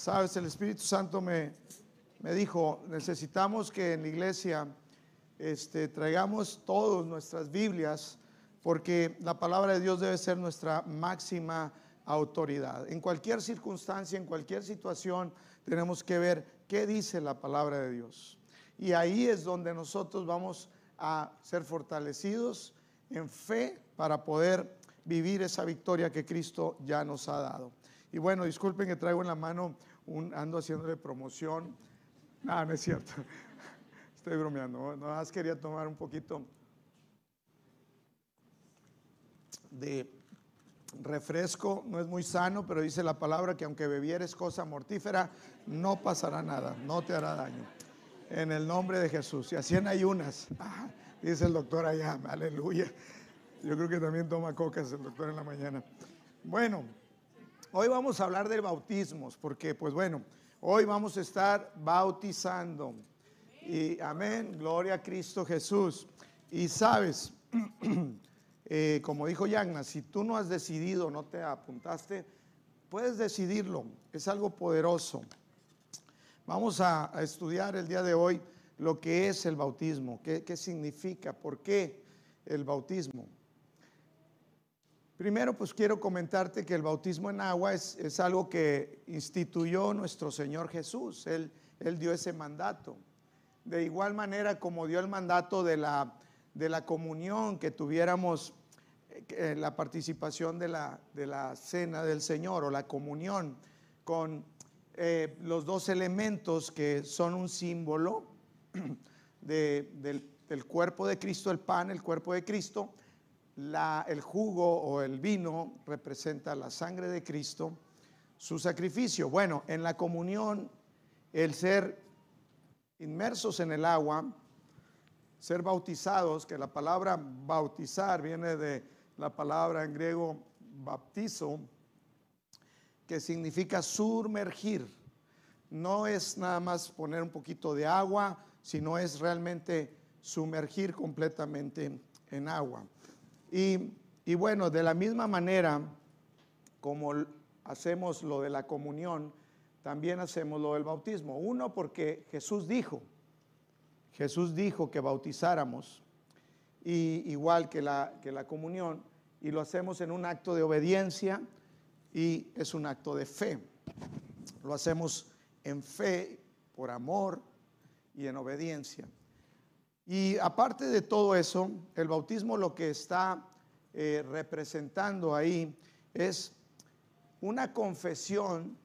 Sabes, el Espíritu Santo me, me dijo, necesitamos que en la iglesia este, traigamos todos nuestras Biblias, porque la palabra de Dios debe ser nuestra máxima autoridad. En cualquier circunstancia, en cualquier situación, tenemos que ver qué dice la palabra de Dios. Y ahí es donde nosotros vamos a ser fortalecidos en fe para poder vivir esa victoria que Cristo ya nos ha dado. Y bueno, disculpen que traigo en la mano un, ando haciéndole promoción. No, no es cierto. Estoy bromeando. Nada más quería tomar un poquito de refresco. No es muy sano, pero dice la palabra que aunque bebieres cosa mortífera, no pasará nada, no te hará daño. En el nombre de Jesús. Y así en ayunas. Ah, dice el doctor allá, aleluya. Yo creo que también toma cocas el doctor en la mañana. Bueno, hoy vamos a hablar de bautismos, porque pues bueno, hoy vamos a estar bautizando. Y amén, gloria a Cristo Jesús. Y sabes, eh, como dijo Yagna, si tú no has decidido, no te apuntaste, puedes decidirlo. Es algo poderoso. Vamos a, estudiar el día de hoy lo que es el bautismo, qué, qué significa, por qué el bautismo. Primero, pues quiero comentarte que el bautismo en agua es, algo que instituyó nuestro Señor Jesús. Él, él, dio ese mandato. De igual manera como dio el mandato de la, de la comunión, que tuviéramos eh, la participación de la, de la, cena del Señor o la comunión con eh, los dos elementos que son un símbolo del cuerpo de Cristo, el pan, el cuerpo de Cristo el jugo o el vino representa la sangre de Cristo, su sacrificio. Bueno, en la comunión, el ser inmersos en el agua, ser bautizados, que la palabra bautizar viene de la palabra en griego baptizo, que significa sumergir. No es nada más poner un poquito de agua, sino es realmente sumergir completamente en agua. Y, bueno, de la misma manera como hacemos lo de la comunión, también hacemos lo del bautismo. Uno, porque Jesús dijo, Jesús dijo que bautizáramos, y igual que la, que la comunión, y lo hacemos en un acto de obediencia y es un acto de fe. Lo hacemos en fe, por amor y en obediencia. Y aparte de todo eso, el bautismo lo que está eh, representando ahí es una confesión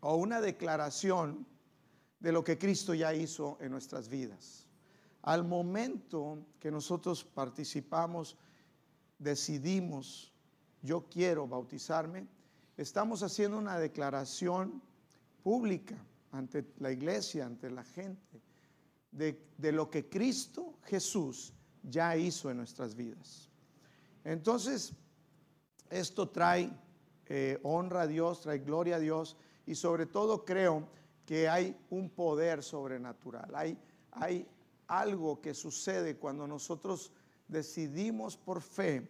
o una declaración de lo que Cristo ya hizo en nuestras vidas. Al momento que nosotros participamos, decidimos, yo quiero bautizarme, estamos haciendo una declaración pública ante la iglesia, ante la gente de, lo que Cristo Jesús ya hizo en nuestras vidas. Entonces, esto trae eh, honra a Dios, trae gloria a Dios y sobre todo creo que hay un poder sobrenatural, hay, hay algo que sucede cuando nosotros decidimos por fe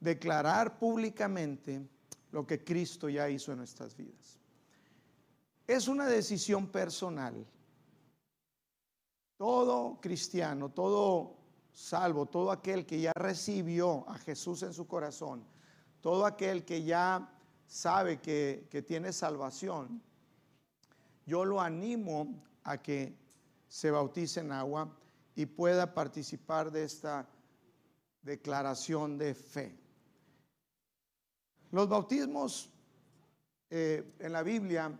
declarar públicamente lo que Cristo ya hizo en nuestras vidas. Es una decisión personal. Todo cristiano, todo salvo, todo aquel que ya recibió a Jesús en su corazón, todo aquel que ya sabe que, tiene salvación, yo lo animo a que se bautice en agua y pueda participar de esta declaración de fe. Los bautismos eh, en la Biblia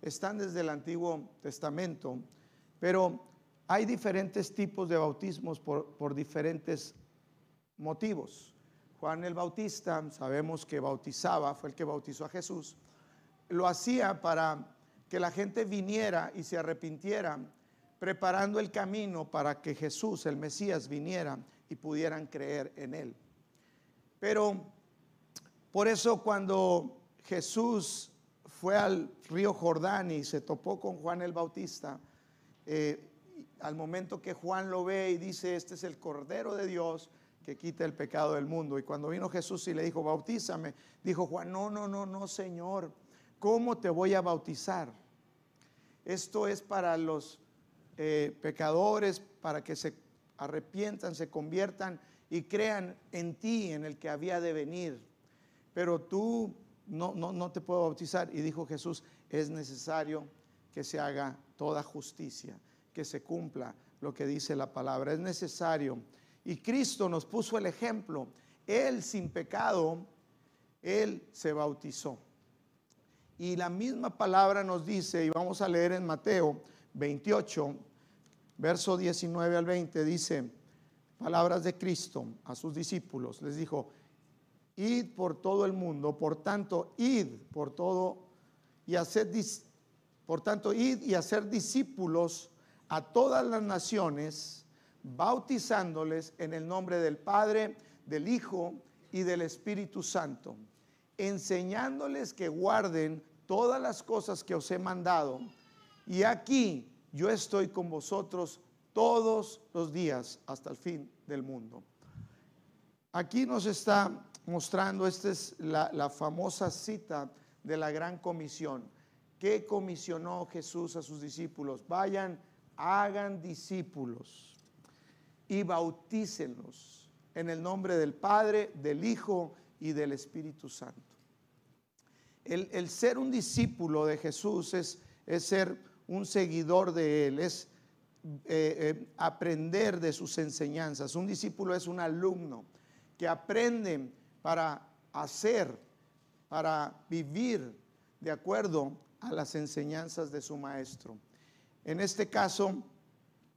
están desde el Antiguo Testamento, pero hay diferentes tipos de bautismos por, diferentes motivos. Juan el Bautista, sabemos que bautizaba, fue el que bautizó a Jesús, lo hacía para que la gente viniera y se arrepintiera, preparando el camino para que Jesús, el Mesías, viniera y pudieran creer en él. Pero por eso cuando Jesús fue al río Jordán y se topó con Juan el Bautista, eh, al momento que Juan lo ve y dice, este es el Cordero de Dios que quita el pecado del mundo. Y cuando vino Jesús y le dijo, bautízame, dijo Juan, no, no, no, no, Señor, ¿cómo te voy a bautizar? Esto es para los eh, pecadores, para que se arrepientan, se conviertan y crean en ti, en el que había de venir. Pero tú no, no, no te puedo bautizar. Y dijo Jesús, es necesario que se haga toda justicia, que se cumpla lo que dice la palabra. Es necesario. Y Cristo nos puso el ejemplo. Él sin pecado, Él se bautizó. Y la misma palabra nos dice, y vamos a leer en Mateo 28, verso 19 al 20, dice, palabras de Cristo a sus discípulos. Les dijo, id por todo el mundo, por tanto, id por todo y hacer, por tanto, id y hacer discípulos a todas las naciones, bautizándoles en el nombre del Padre, del Hijo y del Espíritu Santo, enseñándoles que guarden todas las cosas que os he mandado. Y aquí yo estoy con vosotros todos los días hasta el fin del mundo. Aquí nos está mostrando, esta es la, famosa cita de la gran comisión. ¿Qué comisionó Jesús a sus discípulos? Vayan, hagan discípulos y bautícenlos en el nombre del Padre, del Hijo y del Espíritu Santo. El, ser un discípulo de Jesús es, es ser un seguidor de Él, es eh, eh, aprender de sus enseñanzas. Un discípulo es un alumno que aprende para hacer, para vivir de acuerdo a las enseñanzas de su maestro. En este caso,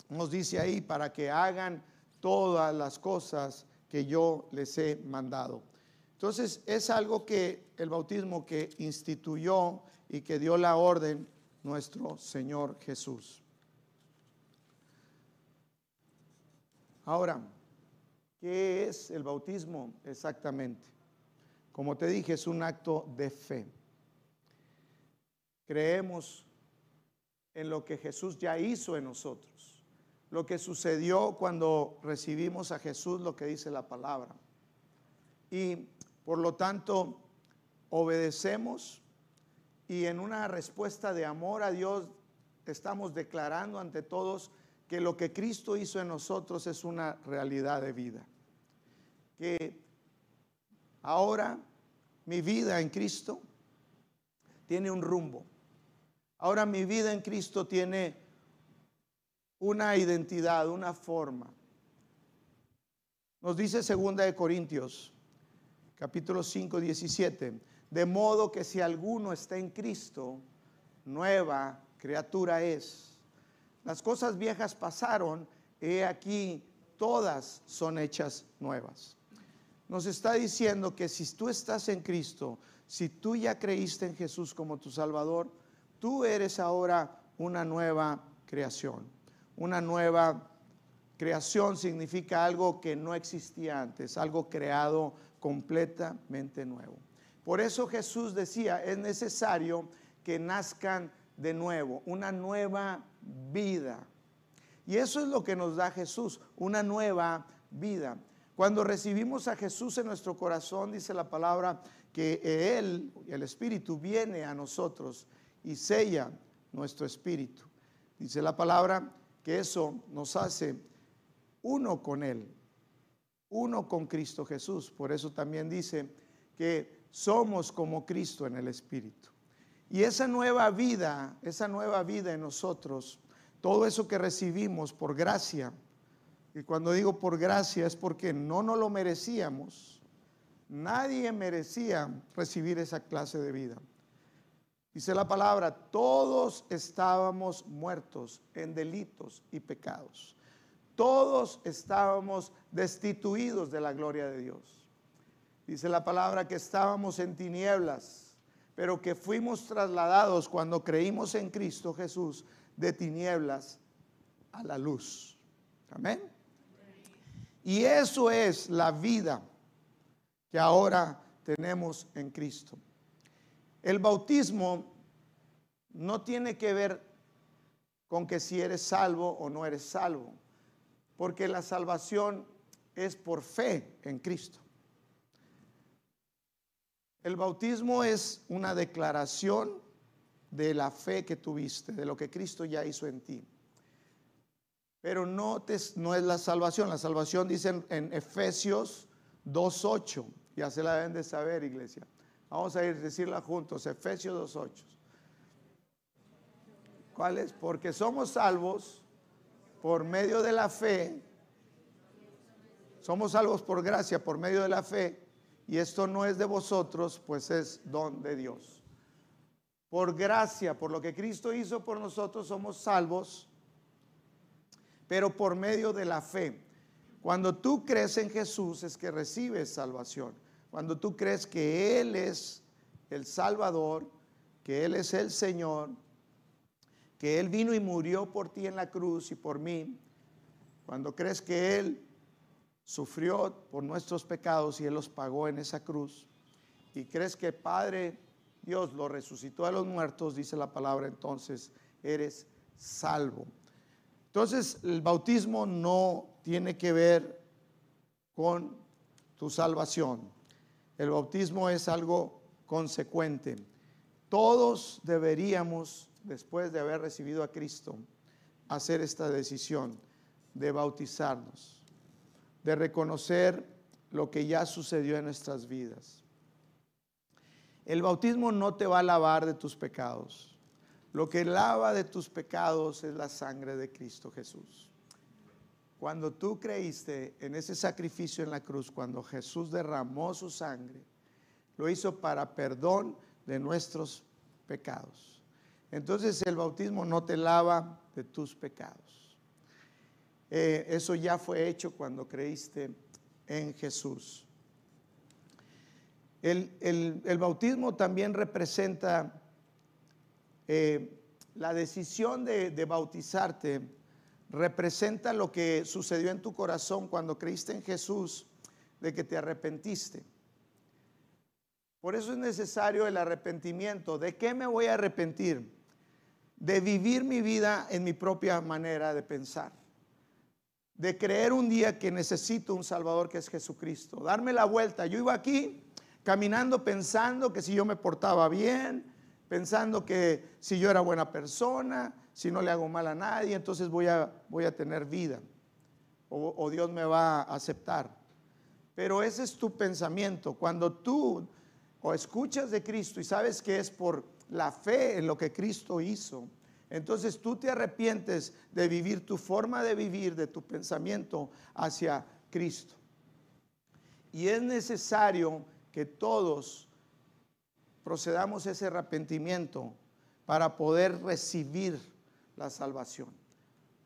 nos dice ahí, para que hagan todas las cosas que yo les he mandado. Entonces, es algo que el bautismo que instituyó y que dio la orden nuestro Señor Jesús. Ahora, ¿qué es el bautismo exactamente? Como te dije, es un acto de fe. Creemos en lo que Jesús ya hizo en nosotros, lo que sucedió cuando recibimos a Jesús, lo que dice la palabra. Y por lo tanto, obedecemos y en una respuesta de amor a Dios estamos declarando ante todos que lo que Cristo hizo en nosotros es una realidad de vida. Que ahora mi vida en Cristo tiene un rumbo. Ahora mi vida en Cristo tiene una identidad, una forma. Nos dice segunda de Corintios, capítulo 5, 17, de modo que si alguno está en Cristo, nueva criatura es las cosas viejas pasaron, he aquí, todas son hechas nuevas. Nos está diciendo que si tú estás en Cristo, si tú ya creíste en Jesús como tu Salvador, tú eres ahora una nueva creación. Una nueva creación significa algo que no existía antes, algo creado completamente nuevo. Por eso Jesús decía, es necesario que nazcan de nuevo, una nueva vida. Y eso es lo que nos da Jesús, una nueva vida. Cuando recibimos a Jesús en nuestro corazón, dice la palabra, que Él, el Espíritu, viene a nosotros y sella nuestro espíritu. Dice la palabra que eso nos hace uno con Él, uno con Cristo Jesús. Por eso también dice que somos como Cristo en el Espíritu. Y esa nueva vida, esa nueva vida en nosotros, todo eso que recibimos por gracia, y cuando digo por gracia es porque no nos lo merecíamos, nadie merecía recibir esa clase de vida. Dice la palabra, todos estábamos muertos en delitos y pecados. Todos estábamos destituidos de la gloria de Dios. Dice la palabra que estábamos en tinieblas pero que fuimos trasladados cuando creímos en Cristo Jesús de tinieblas a la luz. Amén. Y eso es la vida que ahora tenemos en Cristo. El bautismo no tiene que ver con que si eres salvo o no eres salvo, porque la salvación es por fe en Cristo. El bautismo es una declaración de la fe que tuviste, de lo que Cristo ya hizo en ti. Pero no, es la salvación. La salvación dice en, en Efesios 2.8. Ya se la deben de saber, iglesia. Vamos a ir a decirla juntos. Efesios 2.8. ¿Cuál es? Porque somos salvos por medio de la fe. Somos salvos por gracia, por medio de la fe. Y esto no es de vosotros, pues es don de Dios. Por gracia, por lo que Cristo hizo por nosotros, somos salvos, pero por medio de la fe. Cuando tú crees en Jesús es que recibes salvación. Cuando tú crees que Él es el Salvador, que Él es el Señor, que Él vino y murió por ti en la cruz y por mí, cuando crees que Él sufrió por nuestros pecados y Él los pagó en esa cruz, y crees que Padre Dios lo resucitó a los muertos, dice la palabra, entonces eres salvo. Entonces el bautismo no tiene que ver con tu salvación. El bautismo es algo consecuente. Todos deberíamos, después de haber recibido a Cristo, hacer esta decisión de bautizarnos, de reconocer lo que ya sucedió en nuestras vidas. El bautismo no te va a lavar de tus pecados. Lo que lava de tus pecados es la sangre de Cristo Jesús. Cuando tú creíste en ese sacrificio en la cruz, cuando Jesús derramó su sangre, lo hizo para perdón de nuestros pecados. Entonces el bautismo no te lava de tus pecados. Eh, eso ya fue hecho cuando creíste en Jesús. El, bautismo también representa eh, la decisión de, de bautizarte, representa lo que sucedió en tu corazón cuando creíste en Jesús, de que te arrepentiste. Por eso es necesario el arrepentimiento. ¿De qué me voy a arrepentir? De vivir mi vida en mi propia manera de pensar. De creer un día que necesito un Salvador que es Jesucristo. Darme la vuelta. Yo iba aquí caminando pensando que si yo me portaba bien, pensando que si yo era buena persona, si no le hago mal a nadie, entonces voy a, voy a tener vida o, o Dios me va a aceptar. Pero ese es tu pensamiento. Cuando tú o escuchas de Cristo y sabes que es por la fe en lo que Cristo hizo, entonces tú te arrepientes de vivir tu forma de vivir, de tu pensamiento hacia Cristo. Y es necesario que todos procedamos ese arrepentimiento para poder recibir la salvación.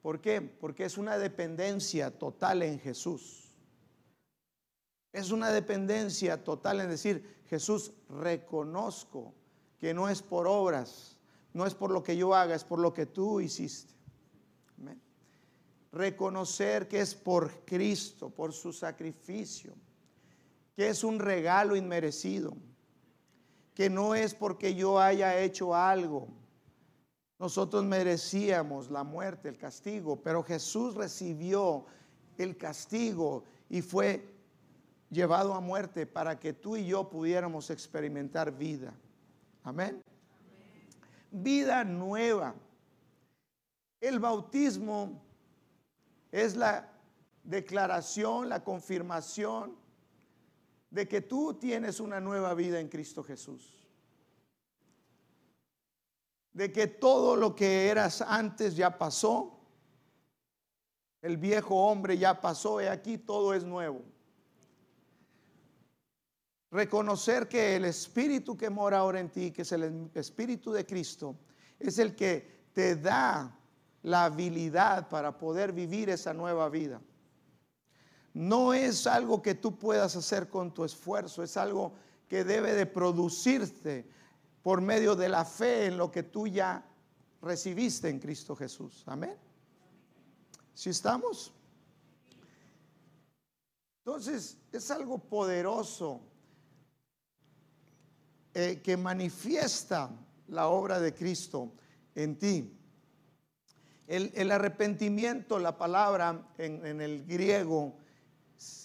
¿Por qué? Porque es una dependencia total en Jesús. Es una dependencia total en decir, Jesús, reconozco que no es por obras, no es por lo que yo haga, es por lo que tú hiciste. Reconocer que es por Cristo, por su sacrificio que es un regalo inmerecido, que no es porque yo haya hecho algo. Nosotros merecíamos la muerte, el castigo, pero Jesús recibió el castigo y fue llevado a muerte para que tú y yo pudiéramos experimentar vida. Amén. Vida nueva. El bautismo es la declaración, la confirmación de que tú tienes una nueva vida en Cristo Jesús. De que todo lo que eras antes ya pasó. El viejo hombre ya pasó y aquí todo es nuevo. Reconocer que el Espíritu que mora ahora en ti, que es el Espíritu de Cristo, es el que te da la habilidad para poder vivir esa nueva vida no es algo que tú puedas hacer con tu esfuerzo, es algo que debe de producirte por medio de la fe en lo que tú ya recibiste en Cristo Jesús. Amén. Si estamos? Entonces, es algo poderoso eh, que manifiesta la obra de Cristo en ti. El, arrepentimiento, la palabra en el griego,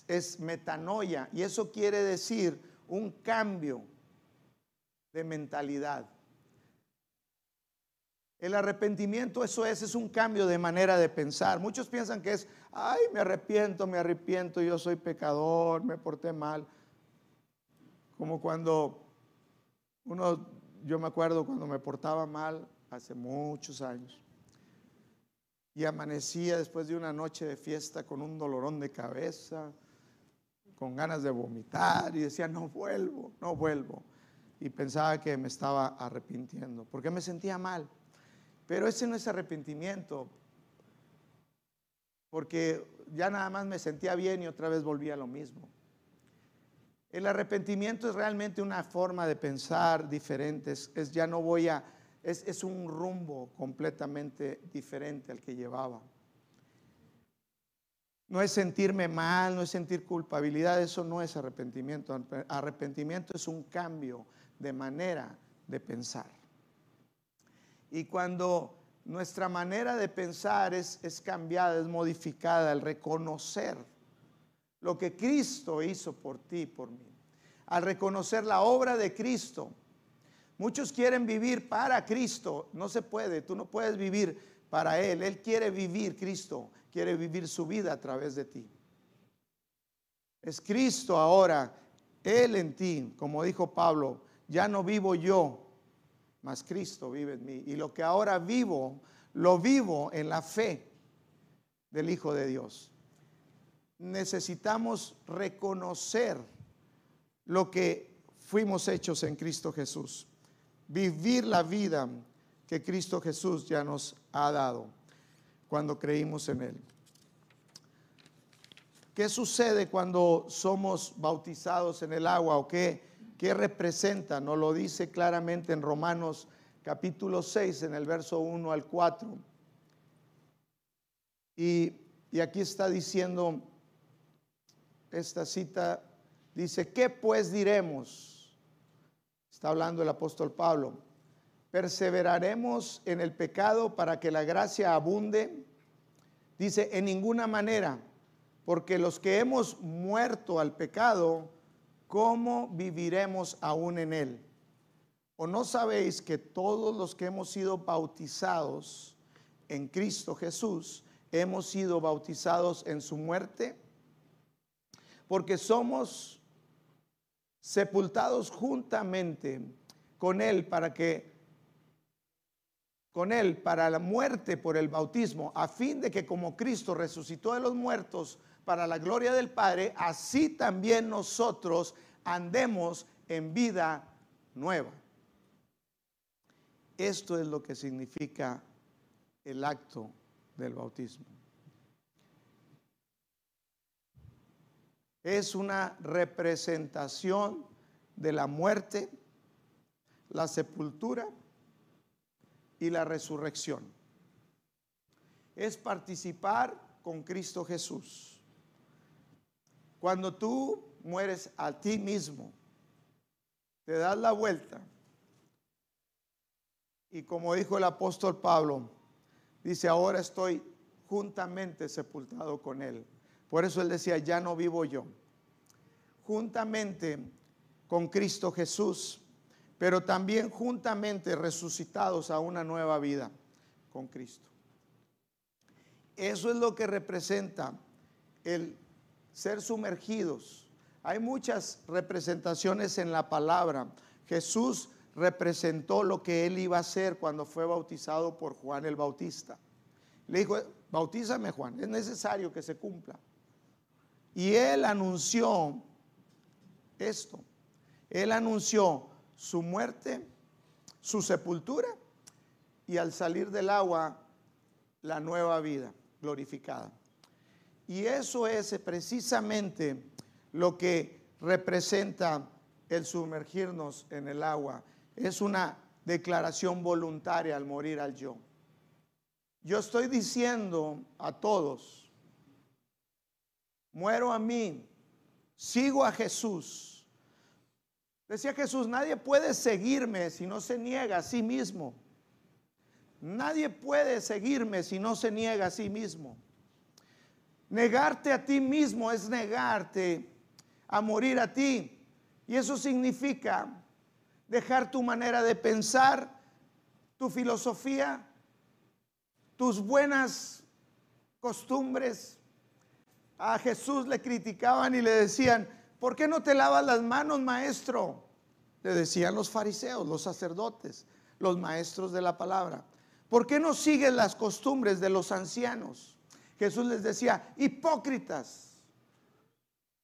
es metanoia y eso quiere decir un cambio, de mentalidad. El arrepentimiento, eso es, es un cambio de manera de pensar. Muchos piensan que es, ay, me arrepiento, me arrepiento, yo soy pecador, me porté mal. Como cuando uno, yo me acuerdo cuando me portaba mal hace muchos años y amanecía después de una noche de fiesta con un dolorón de cabeza, con ganas de vomitar y decía, no vuelvo, no vuelvo. Y pensaba que me estaba arrepintiendo, porque me sentía mal. Pero ese no es arrepentimiento, porque ya nada más me sentía bien y otra vez volvía a lo mismo. El arrepentimiento es realmente una forma de pensar diferente, es, ya no voy a, es, es un rumbo completamente diferente al que llevaba. No es sentirme mal, no es sentir culpabilidad, eso no es arrepentimiento. Arrepentimiento es un cambio de manera de pensar. Y cuando nuestra manera de pensar es, es cambiada, es modificada, al reconocer lo que Cristo hizo por ti y por mí, al reconocer la obra de Cristo, muchos quieren vivir para Cristo, no se puede, tú no puedes vivir para Él, Él quiere vivir, Cristo quiere vivir su vida a través de ti. Es Cristo ahora, Él en ti, como dijo Pablo, ya no vivo yo, mas Cristo vive en mí. Y lo que ahora vivo, lo vivo en la fe del Hijo de Dios. Necesitamos reconocer lo que fuimos hechos en Cristo Jesús. Vivir la vida que Cristo Jesús ya nos ha dado cuando creímos en Él. ¿Qué sucede cuando somos bautizados en el agua o qué? ¿Qué representa? Nos lo dice claramente en Romanos capítulo 6, en el verso 1 al 4. Y, y aquí está diciendo esta cita, dice, ¿qué pues diremos? Está hablando el apóstol Pablo. ¿Perseveraremos en el pecado para que la gracia abunde? Dice, en ninguna manera, porque los que hemos muerto al pecado, ¿cómo viviremos aún en él? ¿O no sabéis que todos los que hemos sido bautizados en Cristo Jesús, hemos sido bautizados en su muerte? Porque somos sepultados juntamente con Él para que con Él para la muerte por el bautismo, a fin de que como Cristo resucitó de los muertos para la gloria del Padre, así también nosotros andemos en vida nueva. Esto es lo que significa el acto del bautismo. Es una representación de la muerte, la sepultura y la resurrección. Es participar con Cristo Jesús. Cuando tú mueres a ti mismo, te das la vuelta. Y como dijo el apóstol Pablo, dice, ahora estoy juntamente sepultado con Él. Por eso Él decía, ya no vivo yo. Juntamente con Cristo Jesús, pero también juntamente resucitados a una nueva vida con Cristo. Eso es lo que representa el ser sumergidos hay muchas representaciones en la palabra. Jesús representó lo que él iba a hacer cuando fue bautizado por Juan el Bautista. Le dijo, bautízame Juan, es necesario que se cumpla. Y él anunció esto. Él anunció su muerte, su sepultura y al salir del agua la nueva vida glorificada. Y eso es precisamente lo que representa el sumergirnos en el agua. Es una declaración voluntaria al morir al yo. Yo estoy diciendo a todos, muero a mí, sigo a Jesús. Decía Jesús, nadie puede seguirme si no se niega a sí mismo. Nadie puede seguirme si no se niega a sí mismo. Negarte a ti mismo es negarte a morir a ti. Y eso significa dejar tu manera de pensar, tu filosofía, tus buenas costumbres. A Jesús le criticaban y le decían, ¿por qué no te lavas las manos, maestro? Le decían los fariseos, los sacerdotes, los maestros de la palabra. ¿Por qué no sigues las costumbres de los ancianos? Jesús les decía, hipócritas,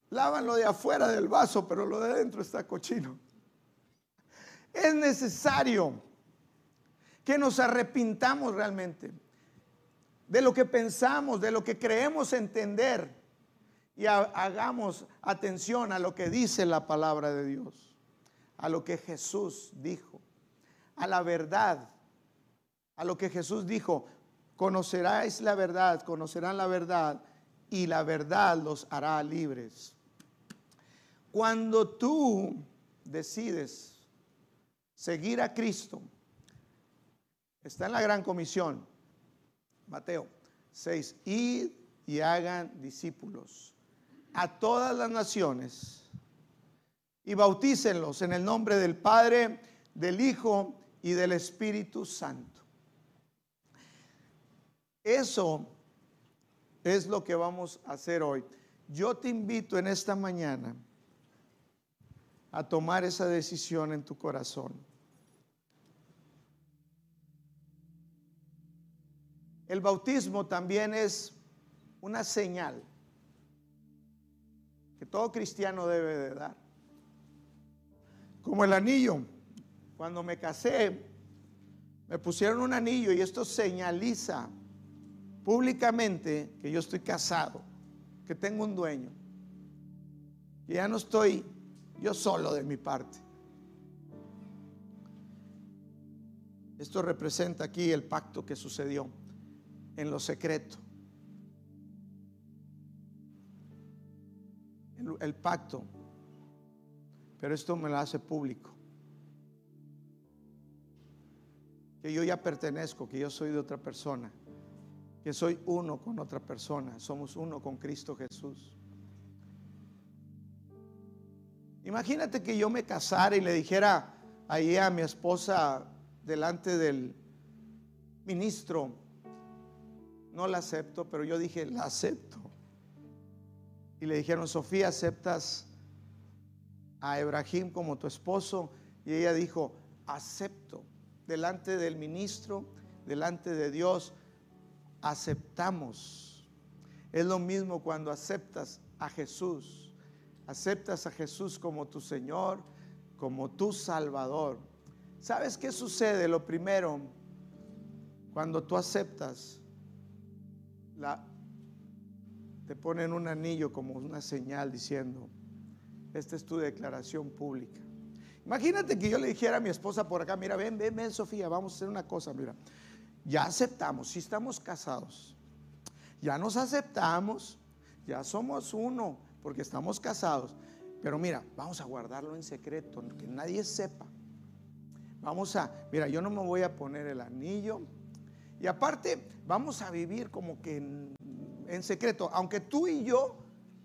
lavan lo de afuera del vaso, pero lo de adentro está cochino. Es necesario que nos arrepintamos realmente de lo que pensamos, de lo que creemos entender y hagamos atención a lo que dice la palabra de Dios, a lo que Jesús dijo, a la verdad, a lo que Jesús dijo, conoceráis la verdad, conocerán la verdad y la verdad los hará libres. Cuando tú decides seguir a Cristo, está en la gran comisión, Mateo 6, id y hagan discípulos a todas las naciones y bautícenlos en el nombre del Padre, del Hijo y del Espíritu Santo. Eso es lo que vamos a hacer hoy. Yo te invito en esta mañana a tomar esa decisión en tu corazón. El bautismo también es una señal todo cristiano debe de dar. Como el anillo. Cuando me casé, me pusieron un anillo y esto señaliza públicamente que yo estoy casado, que tengo un dueño, que ya no estoy yo solo de mi parte. Esto representa aquí el pacto que sucedió en lo secreto. El, pacto. Pero esto me lo hace público. Que yo ya pertenezco, que yo soy de otra persona. Que soy uno con otra persona. Somos uno con Cristo Jesús. Imagínate que yo me casara y le dijera ahí a mi esposa delante del ministro, no la acepto, pero yo dije, la acepto. Y le dijeron, Sofía, ¿aceptas a Ebrahim como tu esposo? Y ella dijo, acepto. Delante del ministro, delante de Dios, aceptamos. Es lo mismo cuando aceptas a Jesús. Aceptas a Jesús como tu Señor, como tu Salvador. ¿Sabes qué sucede? Lo primero, cuando tú aceptas te ponen un anillo como una señal diciendo, esta es tu declaración pública. Imagínate que yo le dijera a mi esposa por acá, mira, ven, ven, ven, Sofía, vamos a hacer una cosa, mira, ya aceptamos, si estamos casados, ya nos aceptamos, ya somos uno, porque estamos casados, pero mira, vamos a guardarlo en secreto, que nadie sepa. Vamos a, mira, yo no me voy a poner el anillo, y aparte, vamos a vivir como que en, secreto, aunque tú y yo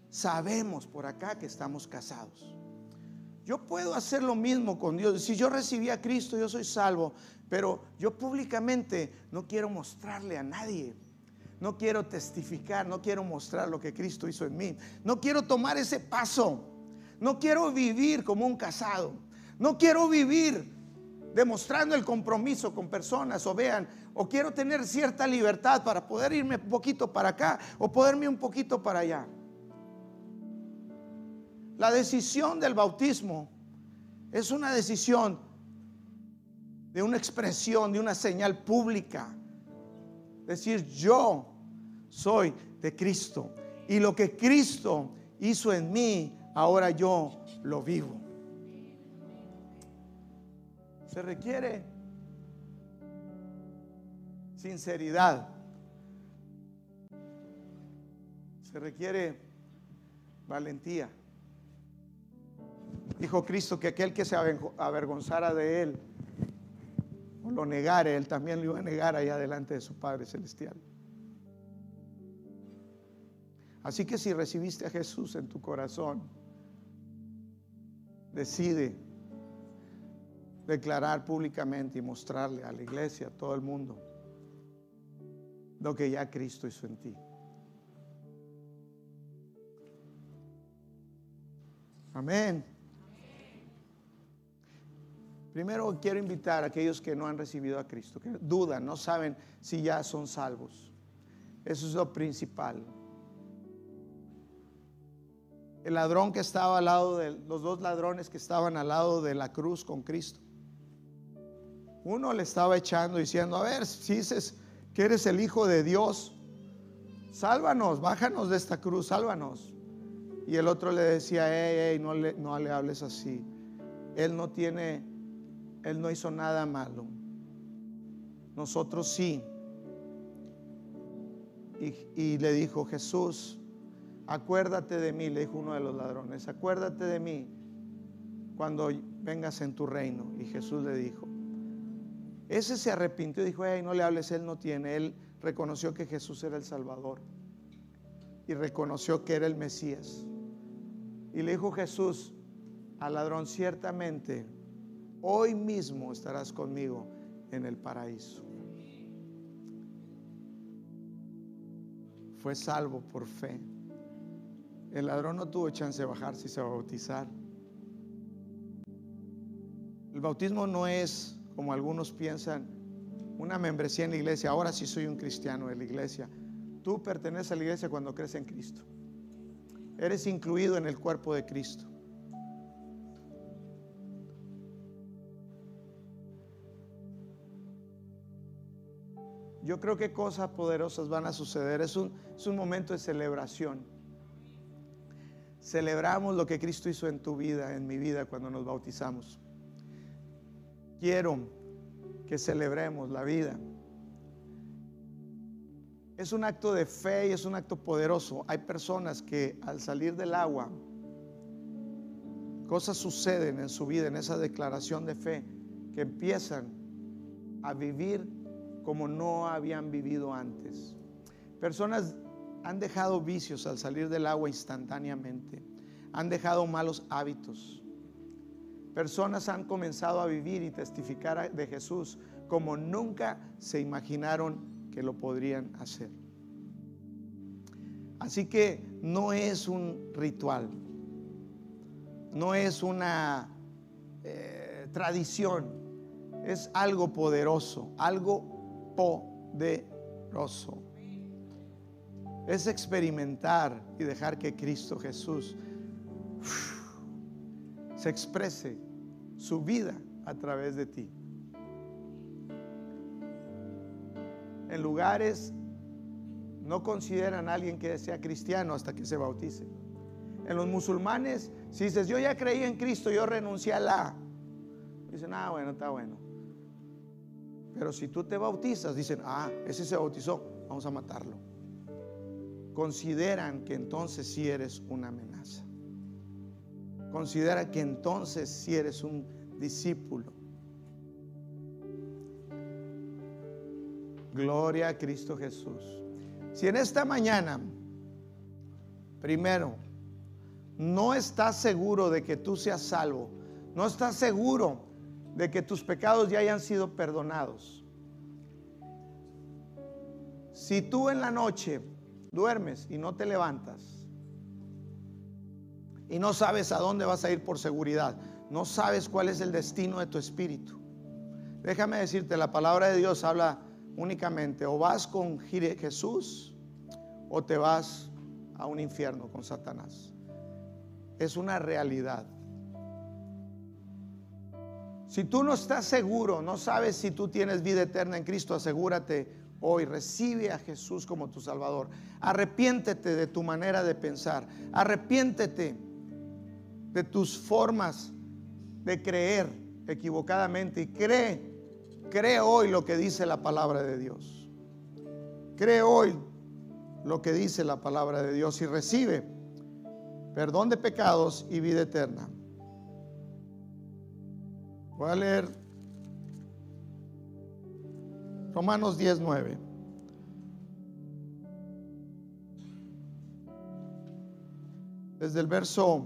sabemos por acá que estamos casados. Yo puedo hacer lo mismo con Dios. Si yo recibí a Cristo, yo soy salvo, pero yo públicamente no quiero mostrarle a nadie. No quiero testificar, no quiero mostrar lo que Cristo hizo en mí. No quiero tomar ese paso. No quiero vivir como un casado. No quiero vivir demostrando el compromiso con personas o vean, o quiero tener cierta libertad para poder irme un poquito para acá o poderme un poquito para allá. La decisión del bautismo es una decisión de una expresión, de una señal pública. Decir, yo soy de Cristo y lo que Cristo hizo en mí, ahora yo lo vivo. Se requiere sinceridad. Se requiere valentía. Dijo Cristo que aquel que se avergonzara de él o lo negara, él también lo iba a negar allá delante de su Padre Celestial. Así que si recibiste a Jesús en tu corazón, decide declarar públicamente y mostrarle a la iglesia, a todo el mundo, lo que ya Cristo hizo en ti. Amén. Primero quiero invitar a aquellos que no han recibido a Cristo, que dudan, no saben si ya son salvos. Eso es lo principal. El ladrón que estaba al lado de los dos ladrones que estaban al lado de la cruz con Cristo. Uno le estaba echando diciendo, a ver, si dices que eres el Hijo de Dios, sálvanos, bájanos de esta cruz, sálvanos. Y el otro le decía, hey, le, no le hables así. Él no tiene, él no hizo nada malo. Nosotros sí. Y, y, le dijo, Jesús, acuérdate de mí, le dijo uno de los ladrones, acuérdate de mí cuando vengas en tu reino. Y Jesús le dijo, ese se arrepintió y dijo, hey, no le hables, él no tiene. Él reconoció que Jesús era el Salvador y reconoció que era el Mesías. Y le dijo Jesús al ladrón, ciertamente, hoy mismo estarás conmigo en el paraíso. Fue salvo por fe. El ladrón no tuvo chance de bajarse y se bautizar. El bautismo no es, como algunos piensan, una membresía en la iglesia. Ahora sí soy un cristiano de la iglesia. Tú perteneces a la iglesia cuando crees en Cristo. Eres incluido en el cuerpo de Cristo. Yo creo que cosas poderosas van a suceder. Es un, es un momento de celebración. Celebramos lo que Cristo hizo en tu vida, en mi vida, cuando nos bautizamos. Quiero que celebremos la vida. Es un acto de fe y es un acto poderoso. Hay personas que al salir del agua, cosas suceden en su vida, en esa declaración de fe, que empiezan a vivir como no habían vivido antes. Personas han dejado vicios al salir del agua instantáneamente, han dejado malos hábitos. Personas han comenzado a vivir y testificar de Jesús como nunca se imaginaron que lo podrían hacer. Así que no es un ritual, no es una eh, tradición, es algo poderoso, algo poderoso. Es experimentar y dejar que Cristo Jesús se exprese su vida a través de ti. en lugares no consideran a alguien que sea cristiano hasta que se bautice. En los musulmanes, si dices, yo ya creí en Cristo, yo renuncié a la. Dicen, ah, bueno, está bueno. Pero si tú te bautizas, dicen, ah, ese se bautizó, vamos a matarlo. Consideran que entonces sí eres una amenaza. Considera que entonces sí eres un discípulo. Gloria a Cristo Jesús. Si en esta mañana, primero, no estás seguro de que tú seas salvo, no estás seguro de que tus pecados ya hayan sido perdonados. Si tú en la noche duermes y no te levantas y no sabes a dónde vas a ir por seguridad, no sabes cuál es el destino de tu espíritu. Déjame decirte, la palabra de Dios habla únicamente o vas con Jesús o te vas a un infierno con Satanás. Es una realidad. Si tú no estás seguro, no sabes si tú tienes vida eterna en Cristo, asegúrate hoy, recibe a Jesús como tu Salvador. Arrepiéntete de tu manera de pensar. Arrepiéntete de tus formas de creer equivocadamente y cree Cree hoy lo que dice la palabra de Dios. Cree hoy lo que dice la palabra de Dios y recibe perdón de pecados y vida eterna. Voy a leer Romanos 19. Desde el verso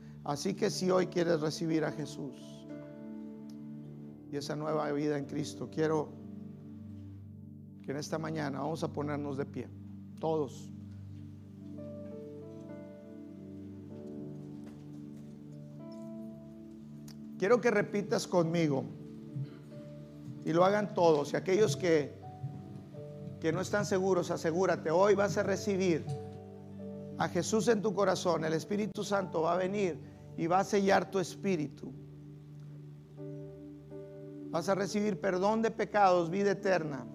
Así que si hoy quieres recibir a Jesús y esa nueva vida en Cristo, quiero que en esta mañana vamos a ponernos de pie, todos. Quiero que repitas conmigo y lo hagan todos. Y aquellos que, que no están seguros, asegúrate, hoy vas a recibir a Jesús en tu corazón. El Espíritu Santo va a venir y va a sellar tu espíritu. Vas a recibir perdón de pecados, vida eterna.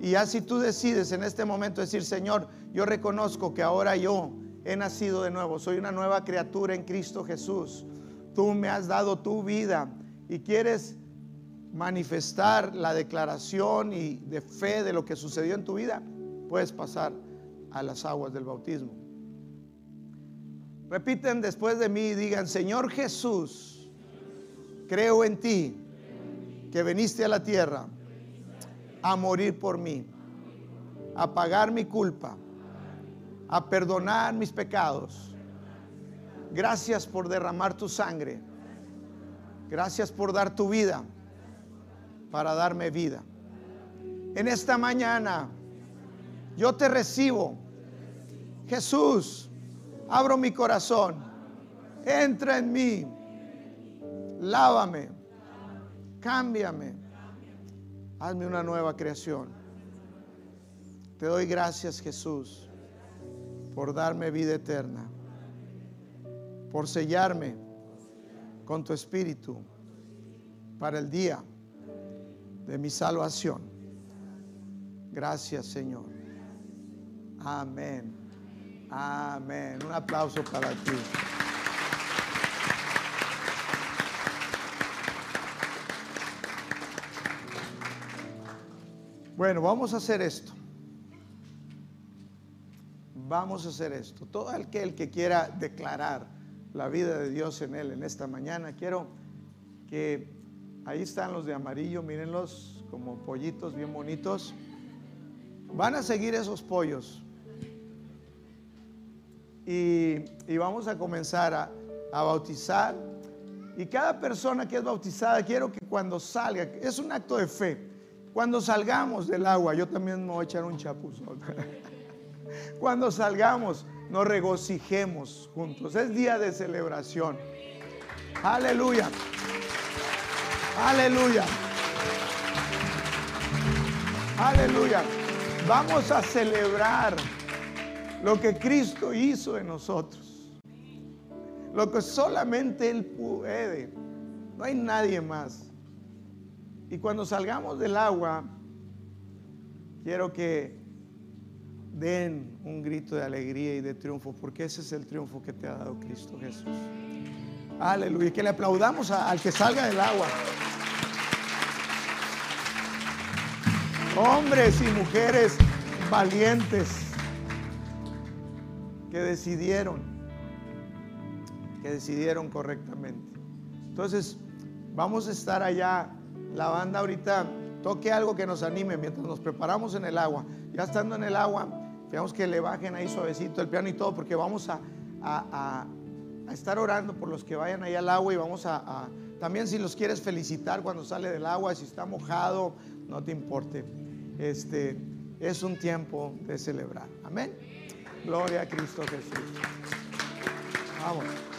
Y así tú decides en este momento decir, Señor, yo reconozco que ahora yo he nacido de nuevo, soy una nueva criatura en Cristo Jesús. Tú me has dado tu vida y quieres manifestar la declaración y de fe de lo que sucedió en tu vida, puedes pasar a las aguas del bautismo. Repiten después de mí y digan, Señor Jesús, creo en ti, que viniste a la tierra a morir por mí, a pagar mi culpa, a perdonar mis pecados. Gracias por derramar tu sangre. Gracias por dar tu vida para darme vida. En esta mañana yo te recibo. Jesús, abro mi corazón. Entra en mí. Lávame. Cámbiame. Hazme una nueva creación. Te doy gracias, Jesús, por darme vida eterna, por sellarme con tu espíritu para el día de mi salvación. Gracias, Señor. Amén. Amén. Un aplauso para ti. Bueno, vamos a hacer esto. Vamos a hacer esto. Todo aquel que quiera declarar la vida de Dios en él en esta mañana, quiero que ahí están los de amarillo, mírenlos como pollitos bien bonitos. Van a seguir esos pollos. Y, vamos a comenzar a, a bautizar. Y cada persona que es bautizada, quiero que cuando salga, es un acto de fe cuando salgamos del agua, yo también me voy a echar un chapuzón. Cuando salgamos, nos regocijemos juntos. Es día de celebración. Aleluya. Aleluya. Aleluya. Vamos a celebrar lo que Cristo hizo en nosotros. Lo que solamente Él puede. No hay nadie más. Y cuando salgamos del agua, quiero que den un grito de alegría y de triunfo, porque ese es el triunfo que te ha dado Cristo Jesús. Aleluya. Que le aplaudamos al que salga del agua. Hombres y mujeres valientes que decidieron, que decidieron correctamente. Entonces, vamos a estar allá la banda ahorita toque algo que nos anime mientras nos preparamos en el agua. Ya estando en el agua, tenemos que le bajen ahí suavecito el piano y todo, porque vamos a, a, estar orando por los que vayan ahí al agua y vamos a, también si los quieres felicitar cuando sale del agua, si está mojado, no te importe. Este es un tiempo de celebrar. Amén. Gloria a Cristo Jesús. Vamos.